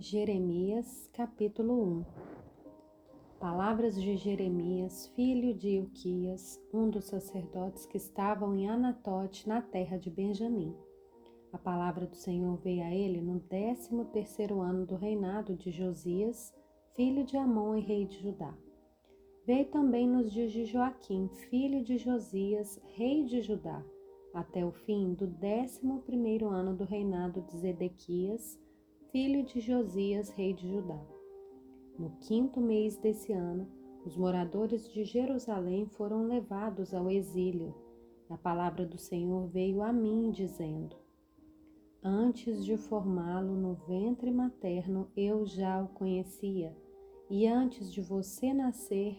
Jeremias capítulo 1 Palavras de Jeremias, filho de Ilquias, um dos sacerdotes que estavam em Anatote, na terra de Benjamim. A palavra do Senhor veio a ele no décimo terceiro ano do reinado de Josias, filho de Amon e rei de Judá. Veio também nos dias de Joaquim, filho de Josias, rei de Judá, até o fim do décimo primeiro ano do reinado de Zedequias, filho de Josias, rei de Judá. No quinto mês desse ano, os moradores de Jerusalém foram levados ao exílio. A palavra do Senhor veio a mim, dizendo: Antes de formá-lo no ventre materno, eu já o conhecia, e antes de você nascer,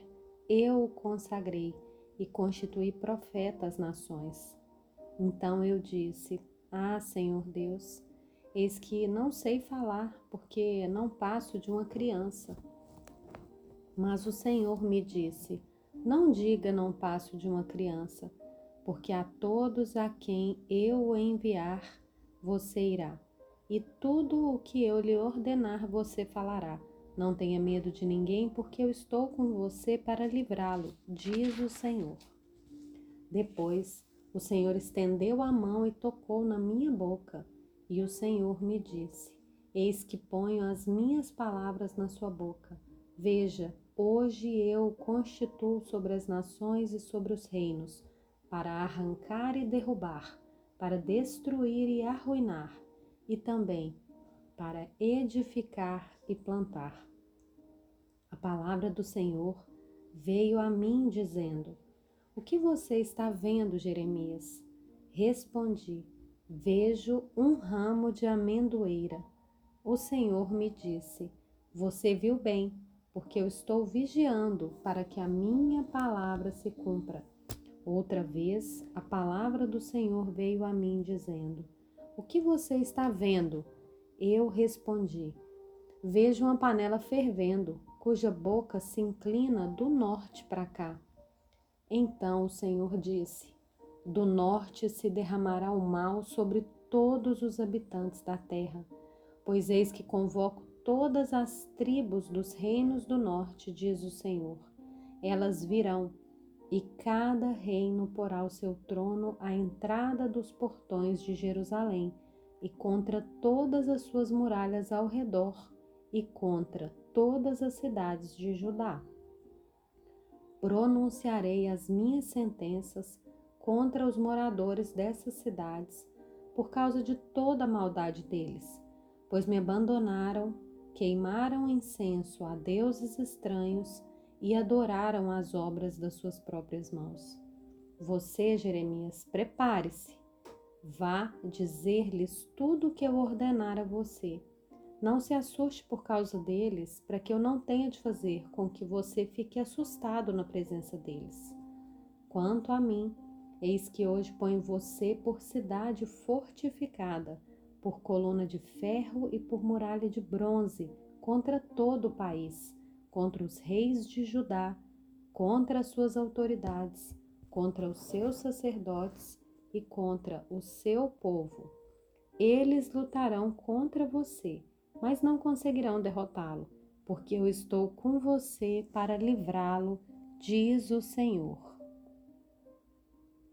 eu o consagrei e constituí profeta às nações. Então eu disse: Ah, Senhor Deus, Eis que não sei falar, porque não passo de uma criança. Mas o Senhor me disse: Não diga não passo de uma criança, porque a todos a quem eu enviar, você irá. E tudo o que eu lhe ordenar, você falará. Não tenha medo de ninguém, porque eu estou com você para livrá-lo, diz o Senhor. Depois, o Senhor estendeu a mão e tocou na minha boca. E o Senhor me disse: Eis que ponho as minhas palavras na sua boca. Veja, hoje eu constituo sobre as nações e sobre os reinos, para arrancar e derrubar, para destruir e arruinar, e também para edificar e plantar. A palavra do Senhor veio a mim dizendo: O que você está vendo, Jeremias? Respondi: Vejo um ramo de amendoeira. O Senhor me disse: Você viu bem, porque eu estou vigiando para que a minha palavra se cumpra. Outra vez, a palavra do Senhor veio a mim dizendo: O que você está vendo? Eu respondi: Vejo uma panela fervendo, cuja boca se inclina do norte para cá. Então o Senhor disse: do norte se derramará o mal sobre todos os habitantes da terra, pois eis que convoco todas as tribos dos reinos do norte, diz o Senhor. Elas virão, e cada reino porá o seu trono à entrada dos portões de Jerusalém, e contra todas as suas muralhas ao redor, e contra todas as cidades de Judá. Pronunciarei as minhas sentenças contra os moradores dessas cidades por causa de toda a maldade deles, pois me abandonaram, queimaram incenso a deuses estranhos e adoraram as obras das suas próprias mãos. Você, Jeremias, prepare-se. Vá dizer-lhes tudo o que eu ordenar a você. Não se assuste por causa deles, para que eu não tenha de fazer com que você fique assustado na presença deles. Quanto a mim, Eis que hoje ponho você por cidade fortificada, por coluna de ferro e por muralha de bronze, contra todo o país, contra os reis de Judá, contra as suas autoridades, contra os seus sacerdotes e contra o seu povo. Eles lutarão contra você, mas não conseguirão derrotá-lo, porque eu estou com você para livrá-lo, diz o Senhor.